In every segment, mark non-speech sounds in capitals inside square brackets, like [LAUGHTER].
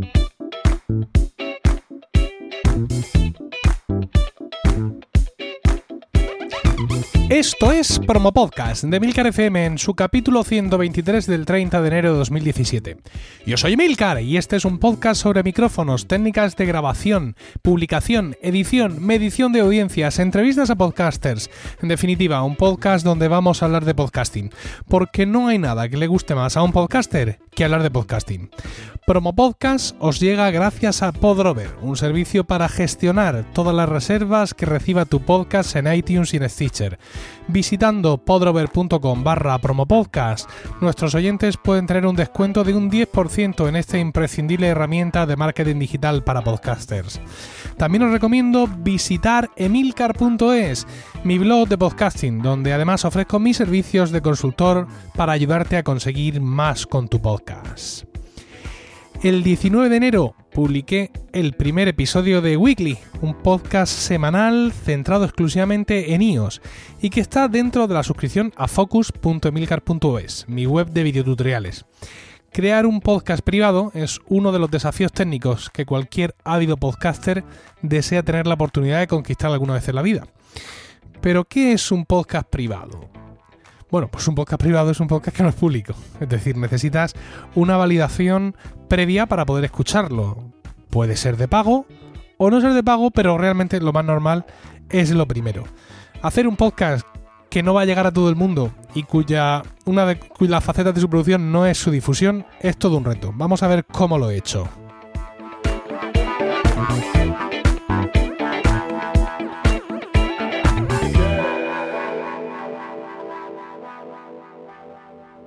Thank you. Esto es Promo Podcast de Milcar FM en su capítulo 123 del 30 de enero de 2017. Yo soy Milcar y este es un podcast sobre micrófonos, técnicas de grabación, publicación, edición, medición de audiencias, entrevistas a podcasters. En definitiva, un podcast donde vamos a hablar de podcasting, porque no hay nada que le guste más a un podcaster que hablar de podcasting. Promo Podcast os llega gracias a Podrover, un servicio para gestionar todas las reservas que reciba tu podcast en iTunes y en Stitcher. Visitando podrover.com barra promopodcast, nuestros oyentes pueden tener un descuento de un 10% en esta imprescindible herramienta de marketing digital para podcasters. También os recomiendo visitar emilcar.es, mi blog de podcasting, donde además ofrezco mis servicios de consultor para ayudarte a conseguir más con tu podcast. El 19 de enero publiqué el primer episodio de Weekly, un podcast semanal centrado exclusivamente en iOS y que está dentro de la suscripción a focus.emilcar.es, mi web de videotutoriales. Crear un podcast privado es uno de los desafíos técnicos que cualquier ávido podcaster desea tener la oportunidad de conquistar alguna vez en la vida. Pero, ¿qué es un podcast privado? Bueno, pues un podcast privado es un podcast que no es público. Es decir, necesitas una validación previa para poder escucharlo. Puede ser de pago o no ser de pago, pero realmente lo más normal es lo primero. Hacer un podcast que no va a llegar a todo el mundo y cuya una de las facetas de su producción no es su difusión es todo un reto. Vamos a ver cómo lo he hecho.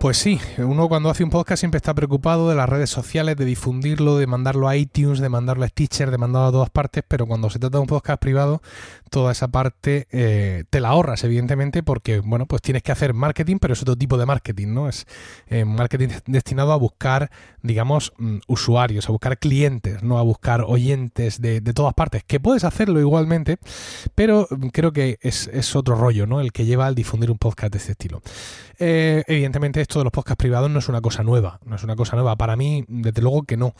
Pues sí, uno cuando hace un podcast siempre está preocupado de las redes sociales, de difundirlo, de mandarlo a iTunes, de mandarlo a Stitcher, de mandarlo a todas partes, pero cuando se trata de un podcast privado, toda esa parte eh, te la ahorras, evidentemente, porque, bueno, pues tienes que hacer marketing, pero es otro tipo de marketing, ¿no? Es eh, marketing destinado a buscar, digamos, mm, usuarios, a buscar clientes, no a buscar oyentes de, todas partes, que puedes hacerlo igualmente, pero creo que es, es otro rollo, ¿no? El que lleva al difundir un podcast de este estilo. Eh, evidentemente esto de los podcasts privados no es una cosa nueva, no es una cosa nueva. Para mí, desde luego que no.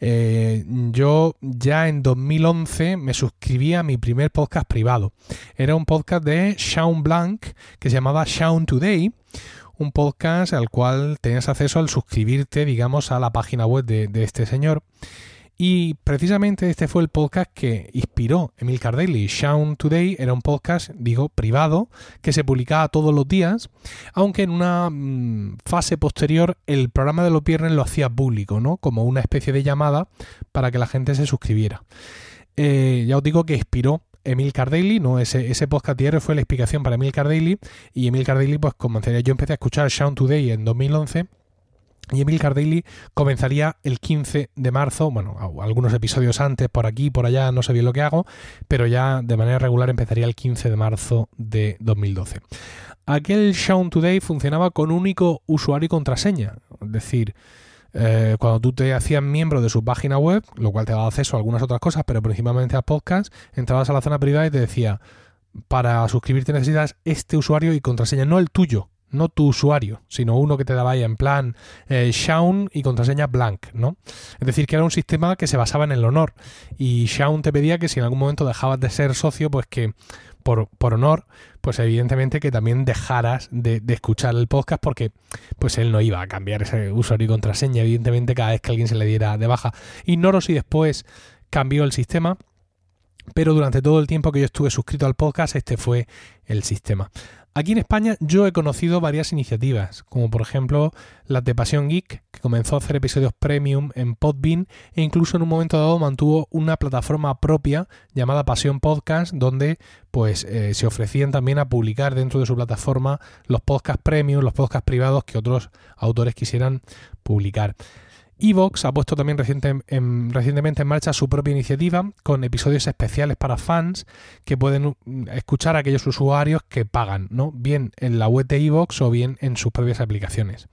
Eh, yo ya en 2011 me suscribí a mi primer podcast privado. Era un podcast de Sean Blanc que se llamaba Sean Today un podcast al cual tenías acceso al suscribirte, digamos, a la página web de, de este señor. Y precisamente este fue el podcast que inspiró Emil Daily. Shaun Today era un podcast, digo, privado, que se publicaba todos los días, aunque en una mm, fase posterior el programa de los viernes lo hacía público, ¿no? Como una especie de llamada para que la gente se suscribiera. Eh, ya os digo que inspiró Emil Daily, ¿no? Ese, ese podcast diario fue la explicación para Emil Daily y Emil Daily, pues comenzaría, yo empecé a escuchar Shaun Today en 2011 y Emil Daily comenzaría el 15 de marzo, bueno, algunos episodios antes, por aquí, por allá, no sé bien lo que hago, pero ya de manera regular empezaría el 15 de marzo de 2012. Aquel Show Today funcionaba con único usuario y contraseña, es decir, eh, cuando tú te hacías miembro de su página web, lo cual te daba acceso a algunas otras cosas, pero principalmente a podcast, entrabas a la zona privada y te decía, para suscribirte necesitas este usuario y contraseña, no el tuyo, no tu usuario, sino uno que te daba ahí en plan eh, Shaun y contraseña blank, ¿no? Es decir, que era un sistema que se basaba en el honor y Shaun te pedía que si en algún momento dejabas de ser socio, pues que por, por honor, pues evidentemente que también dejaras de, de, escuchar el podcast porque pues él no iba a cambiar ese usuario y contraseña, evidentemente cada vez que alguien se le diera de baja. Ignoro si después cambió el sistema, pero durante todo el tiempo que yo estuve suscrito al podcast, este fue el sistema. Aquí en España yo he conocido varias iniciativas, como por ejemplo la de Pasión Geek, que comenzó a hacer episodios premium en Podbean e incluso en un momento dado mantuvo una plataforma propia llamada Pasión Podcast, donde pues eh, se ofrecían también a publicar dentro de su plataforma los podcasts premium, los podcasts privados que otros autores quisieran publicar. Evox ha puesto también recientemente en marcha su propia iniciativa con episodios especiales para fans que pueden escuchar a aquellos usuarios que pagan, ¿no? bien en la web de Evox o bien en sus propias aplicaciones.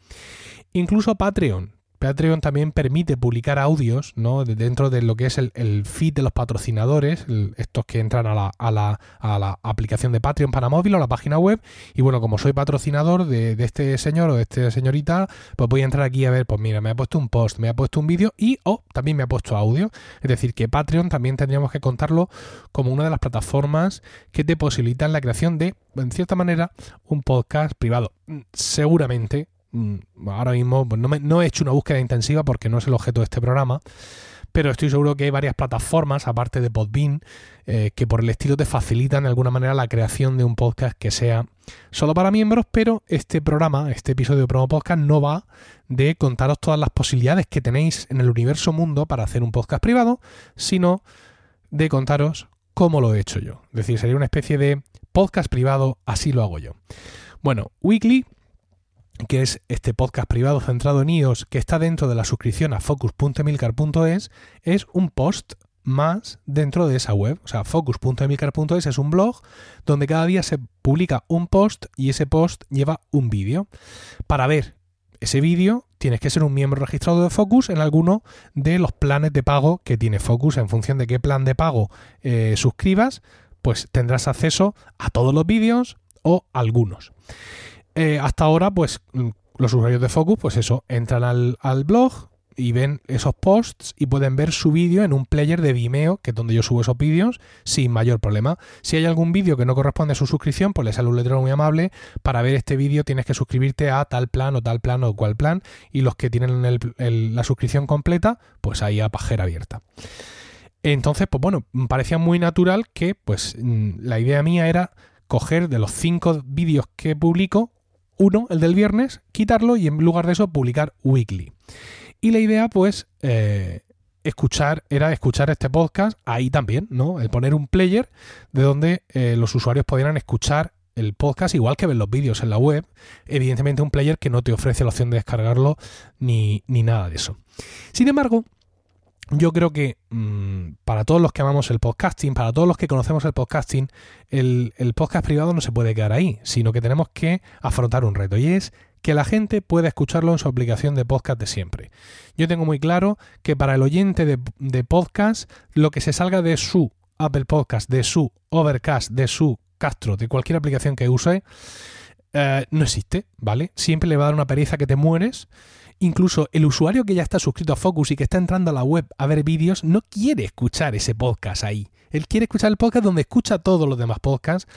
Incluso Patreon Patreon también permite publicar audios ¿no? dentro de lo que es el, feed de los patrocinadores, estos que entran a la, aplicación de Patreon para móvil o la página web. Y bueno, como soy patrocinador de, este señor o de esta señorita, pues voy a entrar aquí a ver, pues mira, me ha puesto un post, me ha puesto un vídeo y o también me ha puesto audio. Es decir, que Patreon también tendríamos que contarlo como una de las plataformas que te posibilitan la creación de, en cierta manera, un podcast privado. Seguramente Mm, ahora mismo pues, no, he hecho una búsqueda intensiva porque no es el objeto de este programa, pero estoy seguro que hay varias plataformas, aparte de Podbean, eh, que por el estilo te facilitan de alguna manera la creación de un podcast que sea solo para miembros, pero este programa, este episodio de Promo Podcast, no va de contaros todas las posibilidades que tenéis en el universo mundo para hacer un podcast privado, sino de contaros cómo lo he hecho yo. Es decir, sería una especie de podcast privado, así lo hago yo. Bueno, Weekly que es este podcast privado centrado en iOS que está dentro de la suscripción a focus.emilcar.es, es un post más dentro de esa web. O sea, focus.emilcar.es es un blog donde cada día se publica un post y ese post lleva un vídeo. Para ver ese vídeo tienes que ser un miembro registrado de Focus en alguno de los planes de pago que tiene Focus. En función de qué plan de pago eh, suscribas, pues tendrás acceso a todos los vídeos o algunos. Eh, hasta ahora, pues mm, los usuarios de Focus, pues eso, entran al, blog y ven esos posts y pueden ver su vídeo en un player de Vimeo, que es donde yo subo esos vídeos, sin mayor problema. Si hay algún vídeo que no corresponde a su suscripción, pues les sale un letrero muy amable. Para ver este vídeo tienes que suscribirte a tal plan o tal plan o cual plan. Y los que tienen la suscripción completa, pues ahí a pajera abierta. Entonces, pues bueno, parecía muy natural que, pues, mm, la idea mía era coger de los cinco vídeos que publico, uno, el del viernes, quitarlo y en lugar de eso publicar weekly. Y la idea, pues, eh, escuchar, era escuchar este podcast ahí también, ¿no? El poner un player de donde eh, los usuarios pudieran escuchar el podcast igual que ver los vídeos en la web. Evidentemente un player que no te ofrece la opción de descargarlo ni, ni nada de eso. Sin embargo, yo creo que mm, para todos los que amamos el podcasting, para todos los que conocemos el podcasting, el, podcast privado no se puede quedar ahí, sino que tenemos que afrontar un reto y es que la gente pueda escucharlo en su aplicación de podcast de siempre. Yo tengo muy claro que para el oyente de, podcast, lo que se salga de su Apple Podcast, de su Overcast, de su Castro, de cualquier aplicación que use, eh, no existe, ¿vale? Siempre le va a dar una pereza que te mueres Incluso el usuario que ya está suscrito a Focus y que está entrando a la web a ver vídeos no quiere escuchar ese podcast ahí. Él quiere escuchar el podcast donde escucha todos los demás podcasts.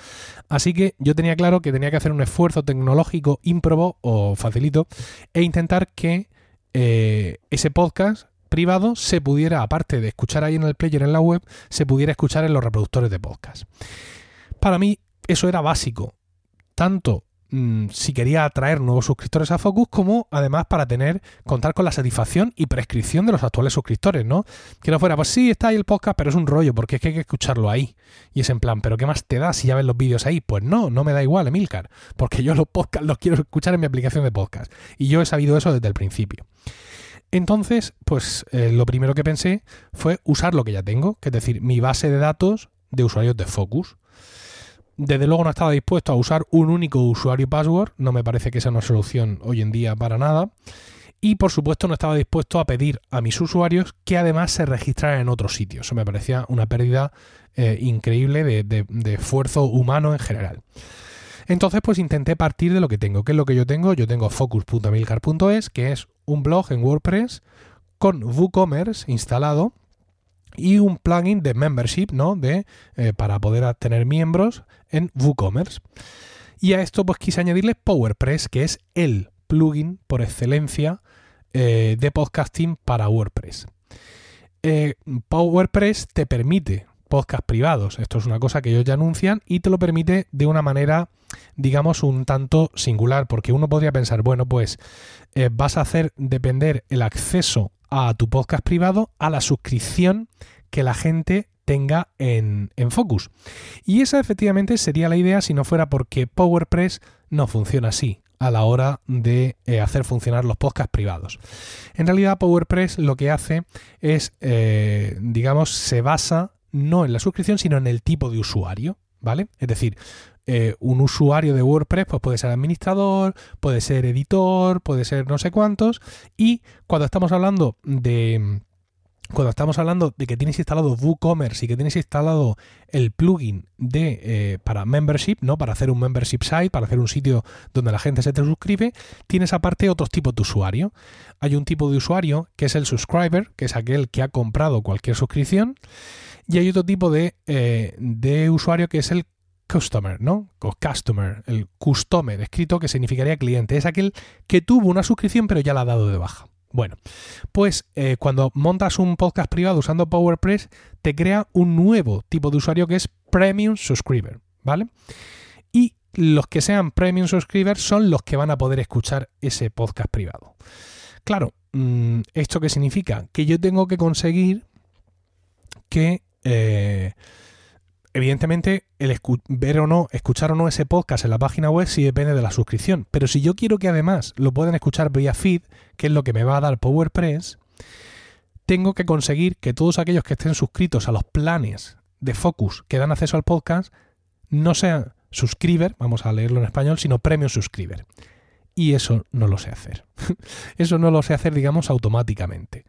Así que yo tenía claro que tenía que hacer un esfuerzo tecnológico ímprobo o facilito e intentar que eh, ese podcast privado se pudiera, aparte de escuchar ahí en el player en la web, se pudiera escuchar en los reproductores de podcast. Para mí eso era básico, tanto si quería atraer nuevos suscriptores a Focus, como además para tener, contar con la satisfacción y prescripción de los actuales suscriptores, ¿no? Que no fuera, pues sí, está ahí el podcast, pero es un rollo, porque es que hay que escucharlo ahí. Y es en plan, ¿pero qué más te da si ya ves los vídeos ahí? Pues no, no me da igual, Emilcar, porque yo los podcasts los quiero escuchar en mi aplicación de podcast. Y yo he sabido eso desde el principio. Entonces, pues eh, lo primero que pensé fue usar lo que ya tengo, que es decir, mi base de datos de usuarios de Focus desde luego no estaba dispuesto a usar un único usuario y password, no me parece que sea una solución hoy en día para nada. Y por supuesto no estaba dispuesto a pedir a mis usuarios que además se registraran en otros sitios. Eso me parecía una pérdida eh, increíble de, esfuerzo humano en general. Entonces pues intenté partir de lo que tengo. ¿Qué es lo que yo tengo? Yo tengo focus.milcar.es, que es un blog en WordPress con WooCommerce instalado y un plugin de membership, ¿no? De, eh, para poder tener miembros en WooCommerce. Y a esto pues quise añadirle PowerPress, que es el plugin por excelencia eh, de podcasting para WordPress. Eh, PowerPress te permite podcast privados. Esto es una cosa que ellos ya anuncian y te lo permite de una manera, digamos, un tanto singular, porque uno podría pensar, bueno, pues vas a hacer depender el acceso a tu podcast privado a la suscripción que la gente tenga en, Focus. Y esa efectivamente sería la idea si no fuera porque PowerPress no funciona así a la hora de eh, hacer funcionar los podcasts privados. En realidad PowerPress lo que hace es, eh, digamos, se basa no en la suscripción, sino en el tipo de usuario, ¿vale? Es decir, eh, un usuario de WordPress pues puede ser administrador, puede ser editor, puede ser no sé cuántos. Y cuando estamos hablando de cuando estamos hablando de que tienes instalado WooCommerce y que tienes instalado el plugin de eh, para membership, ¿no? Para hacer un membership site, para hacer un sitio donde la gente se te suscribe, tienes aparte otros tipos de usuario. Hay un tipo de usuario que es el subscriber, que es aquel que ha comprado cualquier suscripción, y hay otro tipo de, eh, de usuario que es el customer, ¿no? O customer, el customer, escrito que significaría cliente. Es aquel que tuvo una suscripción pero ya la ha dado de baja. Bueno, pues eh, cuando montas un podcast privado usando PowerPress, te crea un nuevo tipo de usuario que es Premium Subscriber, ¿vale? Y los que sean Premium Subscriber son los que van a poder escuchar ese podcast privado. Claro, mm, ¿esto qué significa? Que yo tengo que conseguir que eh, evidentemente, el ver o no, escuchar o no ese podcast en la página web sí depende de la suscripción. Pero si yo quiero que además lo puedan escuchar vía feed, que es lo que me va a dar PowerPress, tengo que conseguir que todos aquellos que estén suscritos a los planes de Focus que dan acceso al podcast no sean subscriber, vamos a leerlo en español, sino premium subscriber. Y eso no lo sé hacer. [LAUGHS] eso no lo sé hacer, digamos, automáticamente.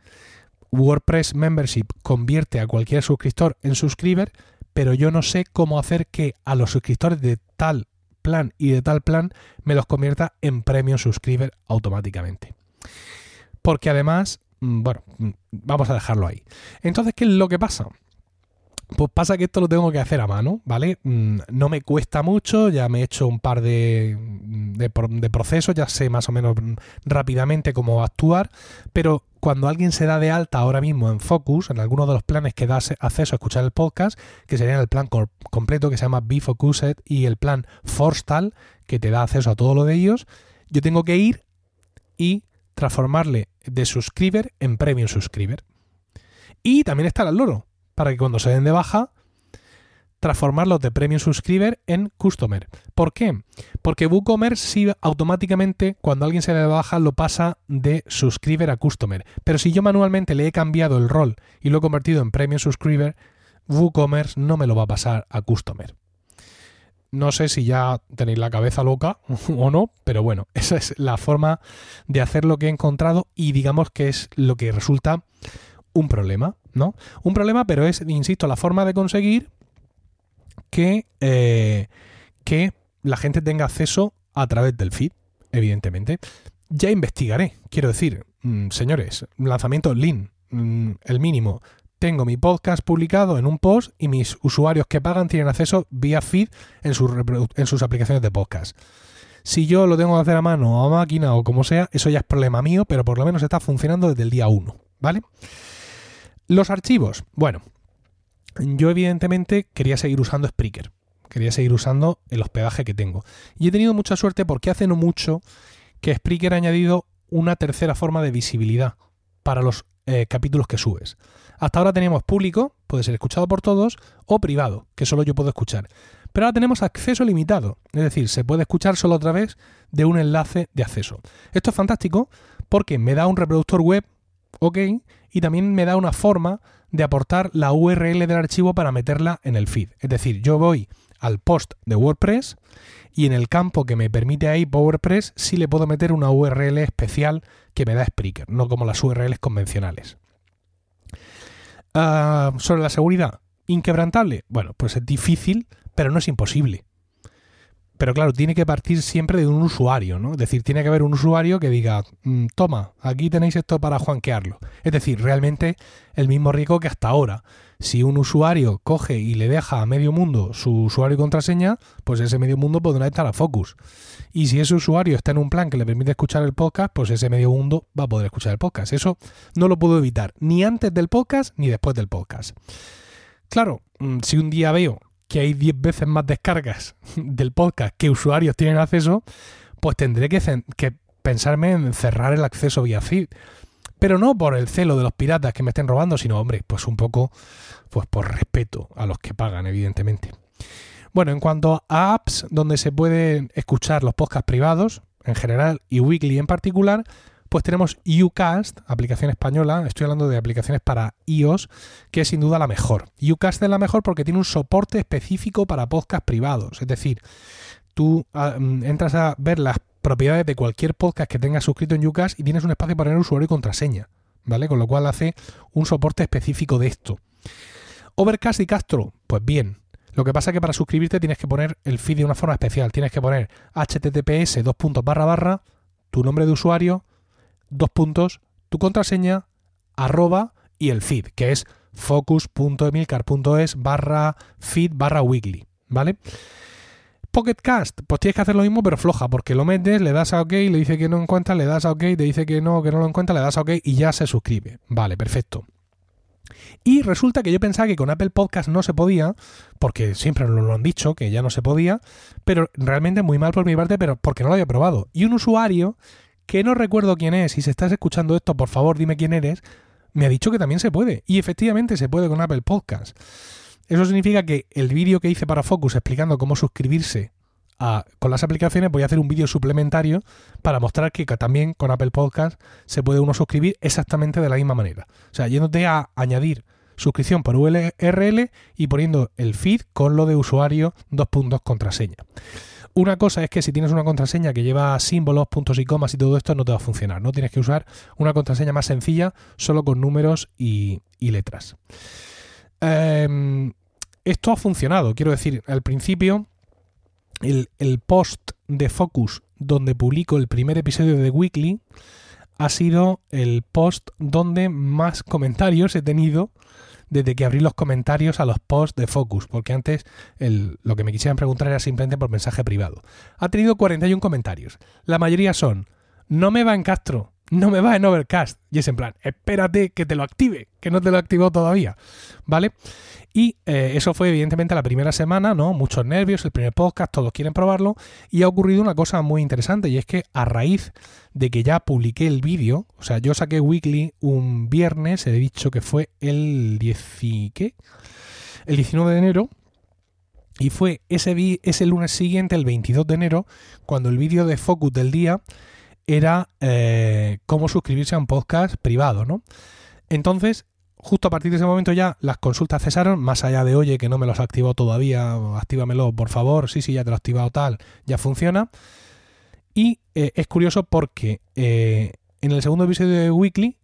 WordPress Membership convierte a cualquier suscriptor en subscriber, pero yo no sé cómo hacer que a los suscriptores de tal plan y de tal plan me los convierta en premium subscriber automáticamente. Porque además, mm, bueno, mm, vamos a dejarlo ahí. Entonces, ¿qué es lo que pasa? Pues pasa que esto lo tengo que hacer a mano, ¿vale? Mm, no me cuesta mucho, ya me he hecho un par de, de, procesos, ya sé más o menos rápidamente cómo actuar, pero cuando alguien se da de alta ahora mismo en Focus, en alguno de los planes que da acceso a escuchar el podcast, que sería el plan completo que se llama Be Focused y el plan Forstal, que te da acceso a todo lo de ellos, yo tengo que ir y transformarle de subscriber en premium subscriber. Y también está el loro para que cuando se den de baja, transformarlos de Premium Subscriber en Customer. ¿Por qué? Porque WooCommerce sí automáticamente, cuando alguien se de baja, lo pasa de Subscriber a Customer. Pero si yo manualmente le he cambiado el rol y lo he convertido en Premium Subscriber, WooCommerce no me lo va a pasar a Customer. No sé si ya tenéis la cabeza loca [LAUGHS] o no, pero bueno, esa es la forma de hacer lo que he encontrado y digamos que es lo que resulta un problema. ¿no? Un problema, pero es, insisto, la forma de conseguir que, eh, que la gente tenga acceso a través del feed, evidentemente. Ya investigaré, quiero decir, mm, señores, lanzamiento Lean, mm, el mínimo. Tengo mi podcast publicado en un post y mis usuarios que pagan tienen acceso vía feed en sus, en sus aplicaciones de podcast. Si yo lo tengo que hacer a mano o a máquina o como sea, eso ya es problema mío, pero por lo menos está funcionando desde el día 1, ¿vale? Los archivos. Bueno, yo evidentemente quería seguir usando Spreaker. Quería seguir usando el hospedaje que tengo. Y he tenido mucha suerte porque hace no mucho que Spreaker ha añadido una tercera forma de visibilidad para los eh, capítulos que subes. Hasta ahora teníamos público, puede ser escuchado por todos, o privado, que solo yo puedo escuchar. Pero ahora tenemos acceso limitado, es decir, se puede escuchar solo a través de un enlace de acceso. Esto es fantástico porque me da un reproductor web ok, y también me da una forma de aportar la URL del archivo para meterla en el feed. Es decir, yo voy al post de WordPress y en el campo que me permite ahí PowerPress sí le puedo meter una URL especial que me da Spreaker, no como las URLs convencionales. Ah, sobre la seguridad, inquebrantable. Bueno, pues es difícil, pero no es imposible. Pero claro, tiene que partir siempre de un usuario, ¿no? Es decir, tiene que haber un usuario que diga, mm, toma, aquí tenéis esto para juanquearlo. Es decir, realmente el mismo riesgo que hasta ahora. Si un usuario coge y le deja a medio mundo su usuario y contraseña, pues ese medio mundo podrá estar a Focus. Y si ese usuario está en un plan que le permite escuchar el podcast, pues ese medio mundo va a poder escuchar el podcast. Eso no lo puedo evitar, ni antes del podcast ni después del podcast. Claro, mm, si un día veo que hay 10 veces más descargas [LAUGHS] del podcast que usuarios tienen acceso, pues tendré que, pensarme en cerrar el acceso vía feed. Pero no por el celo de los piratas que me estén robando, sino, hombre, pues un poco pues por respeto a los que pagan, evidentemente. Bueno, en cuanto a apps donde se pueden escuchar los podcasts privados, en general, y weekly en particular, pues tenemos Ucast, aplicación española, estoy hablando de aplicaciones para iOS, que es sin duda la mejor. Ucast es la mejor porque tiene un soporte específico para podcast privados, es decir, tú ah, mm, entras a ver las propiedades de cualquier podcast que tengas suscrito en Ucast y tienes un espacio para tener usuario y contraseña, ¿vale? Con lo cual hace un soporte específico de esto. Overcast y Castro, pues bien. Lo que pasa es que para suscribirte tienes que poner el feed de una forma especial. Tienes que poner https dos puntos barra barra, tu nombre de usuario, dos puntos, tu contraseña, arroba y el feed, que es focus.emilcar.es barra feed barra weekly, ¿vale? Pocket Cast, pues tienes que hacer lo mismo pero floja, porque lo metes, le das a OK, le dice que no encuentra, le das a OK, te dice que no, que no lo encuentra, le das a OK y ya se suscribe. Vale, perfecto. Y resulta que yo pensaba que con Apple Podcast no se podía, porque siempre nos lo han dicho, que ya no se podía, pero realmente muy mal por mi parte, pero porque no lo había probado. Y un usuario, que no recuerdo quién es, si se estás escuchando esto, por favor dime quién eres, me ha dicho que también se puede. Y efectivamente se puede con Apple Podcast. Eso significa que el vídeo que hice para Focus explicando cómo suscribirse con las aplicaciones, voy a hacer un vídeo suplementario para mostrar que también con Apple Podcast se puede uno suscribir exactamente de la misma manera. O sea, yéndote a añadir suscripción por URL y poniendo el feed con lo de usuario, dos puntos, contraseña. Una cosa es que si tienes una contraseña que lleva símbolos, puntos y comas y todo esto, no te va a funcionar. No tienes que usar una contraseña más sencilla, solo con números y, letras. Em, esto ha funcionado. Quiero decir, al principio, el, el, post de Focus donde publico el primer episodio de Weekly ha sido el post donde más comentarios he tenido desde que abrí los comentarios a los posts de Focus, porque antes el, lo que me quisieran preguntar era simplemente por mensaje privado. Ha tenido 41 comentarios. La mayoría son, no me va en Castro, no me va en Overcast. Y es en plan, espérate que te lo active, que no te lo he activado todavía. ¿Vale? Y eh, eso fue evidentemente la primera semana, ¿no? Muchos nervios, el primer podcast, todos quieren probarlo. Y ha ocurrido una cosa muy interesante y es que a raíz de que ya publiqué el vídeo, o sea, yo saqué Weekly un viernes, he dicho que fue el 10, ¿qué? El 19 de enero. Y fue ese, ese lunes siguiente, el 22 de enero, cuando el vídeo de Focus del día era eh, cómo suscribirse a un podcast privado, ¿no? Entonces, justo a partir de ese momento ya las consultas cesaron, más allá de, oye, que no me los ha activado todavía, actívamelo, por favor, sí, sí, ya te lo he activado tal, ya funciona. Y eh, es curioso porque eh, en el segundo episodio de Weekly,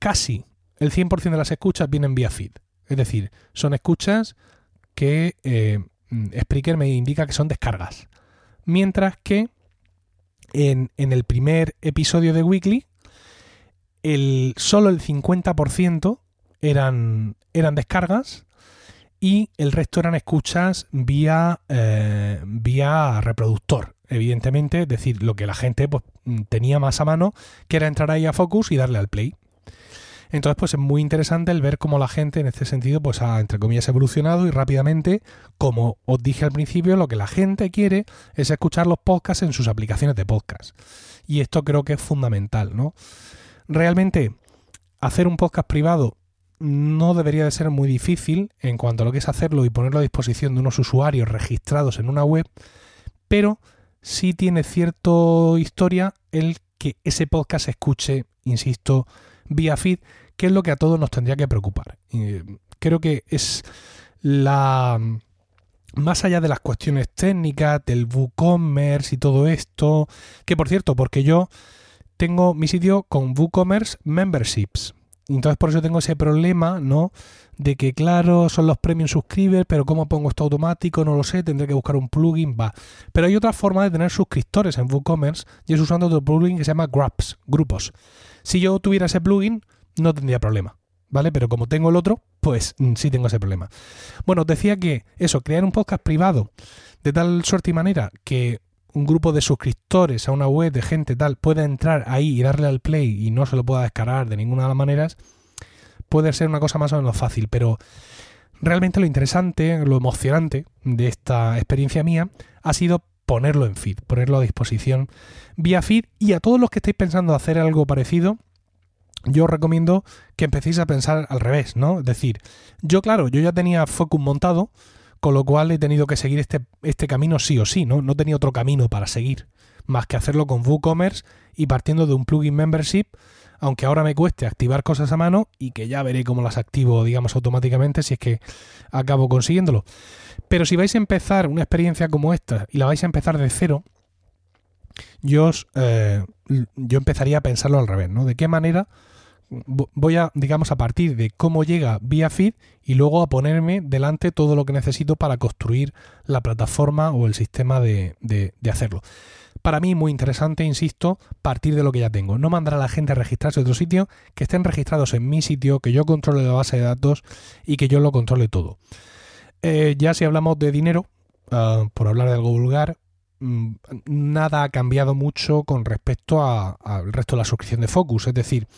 casi el 100% de las escuchas vienen vía feed. Es decir, son escuchas que Spreaker me indica que son descargas. Mientras que en, el primer episodio de Weekly, el, solo el 50% eran, eran descargas y el resto eran escuchas vía, eh, vía reproductor, evidentemente, es decir, lo que la gente pues, tenía más a mano, que era entrar ahí a Focus y darle al play. Entonces, pues es muy interesante el ver cómo la gente en este sentido, pues ha, entre comillas, evolucionado y rápidamente, como os dije al principio, lo que la gente quiere es escuchar los podcasts en sus aplicaciones de podcast. Y esto creo que es fundamental, ¿no? Realmente, hacer un podcast privado no debería de ser muy difícil en cuanto a lo que es hacerlo y ponerlo a disposición de unos usuarios registrados en una web, pero sí tiene cierta historia el que ese podcast se escuche, insisto, vía feed, que es lo que a todos nos tendría que preocupar. creo que es la más allá de las cuestiones técnicas, del WooCommerce y todo esto, que por cierto, porque yo tengo mi sitio con WooCommerce Memberships. Entonces por eso tengo ese problema, ¿no? De que claro, son los premium subscribers, pero ¿cómo pongo esto automático? No lo sé, tendré que buscar un plugin, va. Pero hay otra forma de tener suscriptores en WooCommerce y es usando otro plugin que se llama Grubs, grupos. Si yo tuviera ese plugin, no tendría problema. ¿Vale? Pero como tengo el otro, pues mm, sí tengo ese problema. Bueno, os decía que eso, crear un podcast privado de tal suerte y manera que un grupo de suscriptores a una web de gente tal pueda entrar ahí y darle al play y no se lo pueda descargar de ninguna de las maneras, puede ser una cosa más o menos fácil. Pero realmente lo interesante, lo emocionante de esta experiencia mía ha sido ponerlo en feed, ponerlo a disposición vía feed y a todos los que estéis pensando hacer algo parecido, yo os recomiendo que empecéis a pensar al revés, ¿no? Es decir, yo claro, yo ya tenía Focus montado, con lo cual he tenido que seguir este, este camino sí o sí, ¿no? No tenía otro camino para seguir. más que hacerlo con WooCommerce y partiendo de un plugin membership, aunque ahora me cueste activar cosas a mano y que ya veré cómo las activo, digamos, automáticamente si es que acabo consiguiéndolo. Pero si vais a empezar una experiencia como esta y la vais a empezar de cero, yo, eh, yo empezaría a pensarlo al revés, ¿no? ¿De qué manera voy a, digamos, a partir de cómo llega vía feed y luego a ponerme delante todo lo que necesito para construir la plataforma o el sistema de, hacerlo. Para mí muy interesante, insisto, partir de lo que ya tengo. No mandar a la gente a registrarse en otro sitio, que estén registrados en mi sitio, que yo controle la base de datos y que yo lo controle todo. Eh, ya si hablamos de dinero, ah, por hablar de algo vulgar, nada ha cambiado mucho con respecto al resto de la suscripción de Focus. Es decir,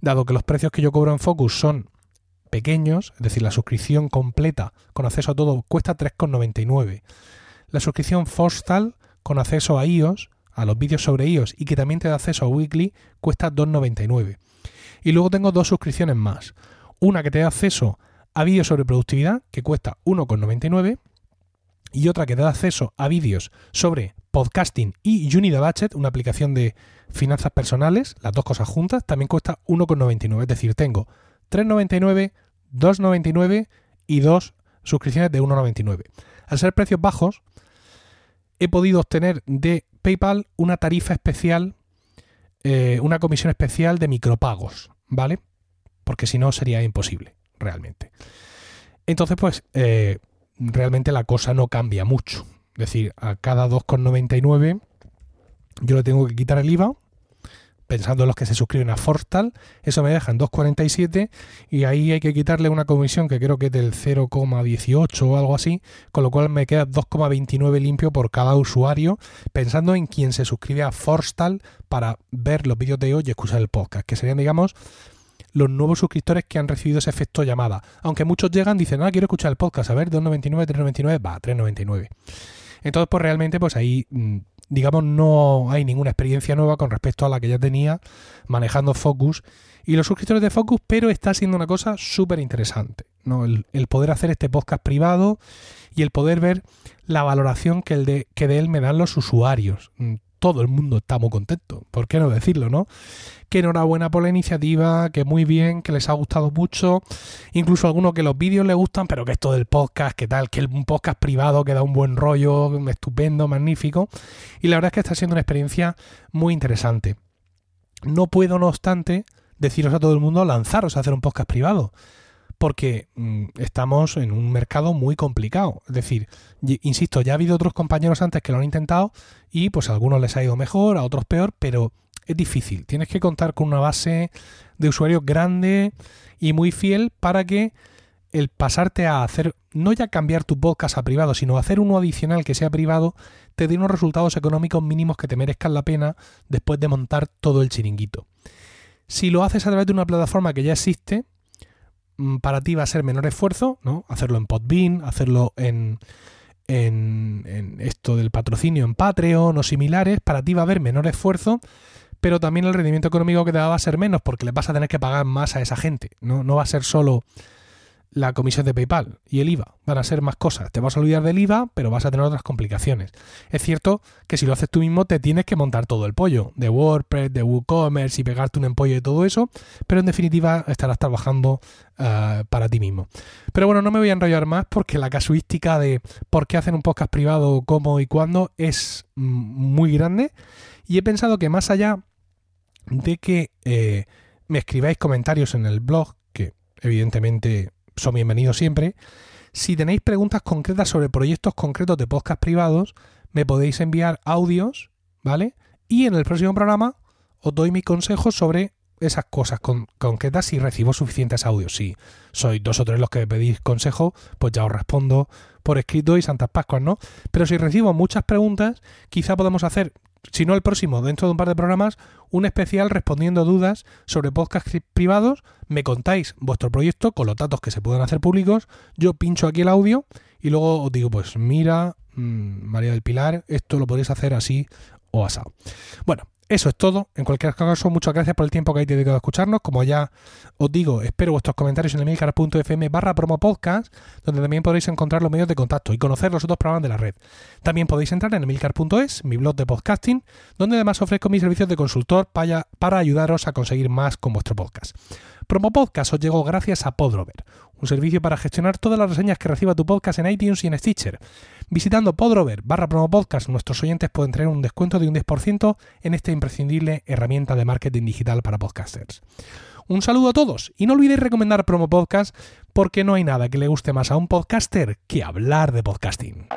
dado que los precios que yo cobro en Focus son pequeños, es decir, la suscripción completa con acceso a todo cuesta 3,99. La suscripción Forstal con acceso a iOS, a los vídeos sobre iOS y que también te da acceso a Weekly, cuesta 2,99. Y luego tengo dos suscripciones más. Una que te da acceso a vídeos sobre productividad, que cuesta 1,99. Y otra que da acceso a vídeos sobre podcasting y Budget, una aplicación de finanzas personales, las dos cosas juntas, también cuesta 1,99. Es decir, tengo 3,99, 2,99 y dos suscripciones de 1,99. Al ser precios bajos, he podido obtener de PayPal una tarifa especial, eh, una comisión especial de micropagos, ¿vale? Porque si no sería imposible, realmente. Entonces, pues, eh, realmente la cosa no cambia mucho. Es decir, a cada 2,99 yo le tengo que quitar el IVA, pensando en los que se suscriben a Forstal, eso me deja en 2,47 y ahí hay que quitarle una comisión que creo que es del 0,18 o algo así, con lo cual me queda 2,29 limpio por cada usuario, pensando en quien se suscribe a Forstal para ver los vídeos de hoy y escuchar el podcast, que serían, digamos, los nuevos suscriptores que han recibido ese efecto llamada. Aunque muchos llegan, dicen, ah, quiero escuchar el podcast, a ver, 2,99, 3,99, va, 3,99. Entonces, pues realmente, pues ahí mm, digamos, no hay ninguna experiencia nueva con respecto a la que ya tenía manejando Focus y los suscriptores de Focus, pero está siendo una cosa súper interesante, ¿no? El, poder hacer este podcast privado y el poder ver la valoración que, el de, que de él me dan los usuarios. Todo el mundo está muy contento, ¿por qué no decirlo, no? Que enhorabuena por la iniciativa, que muy bien, que les ha gustado mucho, incluso algunos que los vídeos les gustan, pero que esto del podcast, que tal, que un podcast privado que da un buen rollo, estupendo, magnífico, y la verdad es que está siendo una experiencia muy interesante. No puedo, no obstante, deciros a todo el mundo lanzaros a hacer un podcast privado porque mm, estamos en un mercado muy complicado. Es decir, insisto, ya ha habido otros compañeros antes que lo han intentado y pues a algunos les ha ido mejor, a otros peor, pero es difícil. Tienes que contar con una base de usuarios grande y muy fiel para que el pasarte a hacer, no ya cambiar tu podcast a privado, sino hacer uno adicional que sea privado, te dé unos resultados económicos mínimos que te merezcan la pena después de montar todo el chiringuito. Si lo haces a través de una plataforma que ya existe, para ti va a ser menor esfuerzo, ¿no? Hacerlo en Podbean, hacerlo en, en, esto del patrocinio en Patreon o similares, para ti va a haber menor esfuerzo, pero también el rendimiento económico que te va a ser menos porque le vas a tener que pagar más a esa gente. No, no va a ser solo la comisión de PayPal y el IVA. Van a ser más cosas. Te vas a olvidar del IVA, pero vas a tener otras complicaciones. Es cierto que si lo haces tú mismo te tienes que montar todo el pollo de WordPress, de WooCommerce y pegarte un empollo de todo eso, pero en definitiva estarás trabajando eh, para ti mismo. Pero bueno, no me voy a enrollar más porque la casuística de por qué hacen un podcast privado, cómo y cuándo es mm, muy grande y he pensado que más allá de que eh, me escribáis comentarios en el blog, que evidentemente son bienvenidos siempre. Si tenéis preguntas concretas sobre proyectos concretos de podcast privados, me podéis enviar audios, ¿vale? Y en el próximo programa os doy mis consejos sobre esas cosas concretas si recibo suficientes audios. Si sois dos o tres los que pedís consejo, pues ya os respondo por escrito y Santas Pascuas, ¿no? Pero si recibo muchas preguntas, quizá podamos hacer si no el próximo, dentro de un par de programas, un especial respondiendo dudas sobre podcasts privados. Me contáis vuestro proyecto con los datos que se pueden hacer públicos. Yo pincho aquí el audio y luego os digo, pues mira, mm, María del Pilar, esto lo podéis hacer así o asado. Bueno, Eso es todo. En cualquier caso, muchas gracias por el tiempo que hayáis dedicado a escucharnos. Como ya os digo, espero vuestros comentarios en emilcar.fm barra promopodcast, donde también podréis encontrar los medios de contacto y conocer los otros programas de la red. También podéis entrar en emilcar.es, mi blog de podcasting, donde además ofrezco mis servicios de consultor para, para ayudaros a conseguir más con vuestro podcast. Promo Podcast os llegó gracias a Podrover, un servicio para gestionar todas las reseñas que reciba tu podcast en iTunes y en Stitcher. Visitando Podrover barra Promo Podcast, nuestros oyentes pueden tener un descuento de un 10% en esta imprescindible herramienta de marketing digital para podcasters. Un saludo a todos y no olvidéis recomendar Promo Podcast porque no hay nada que le guste más a un podcaster que hablar de podcasting.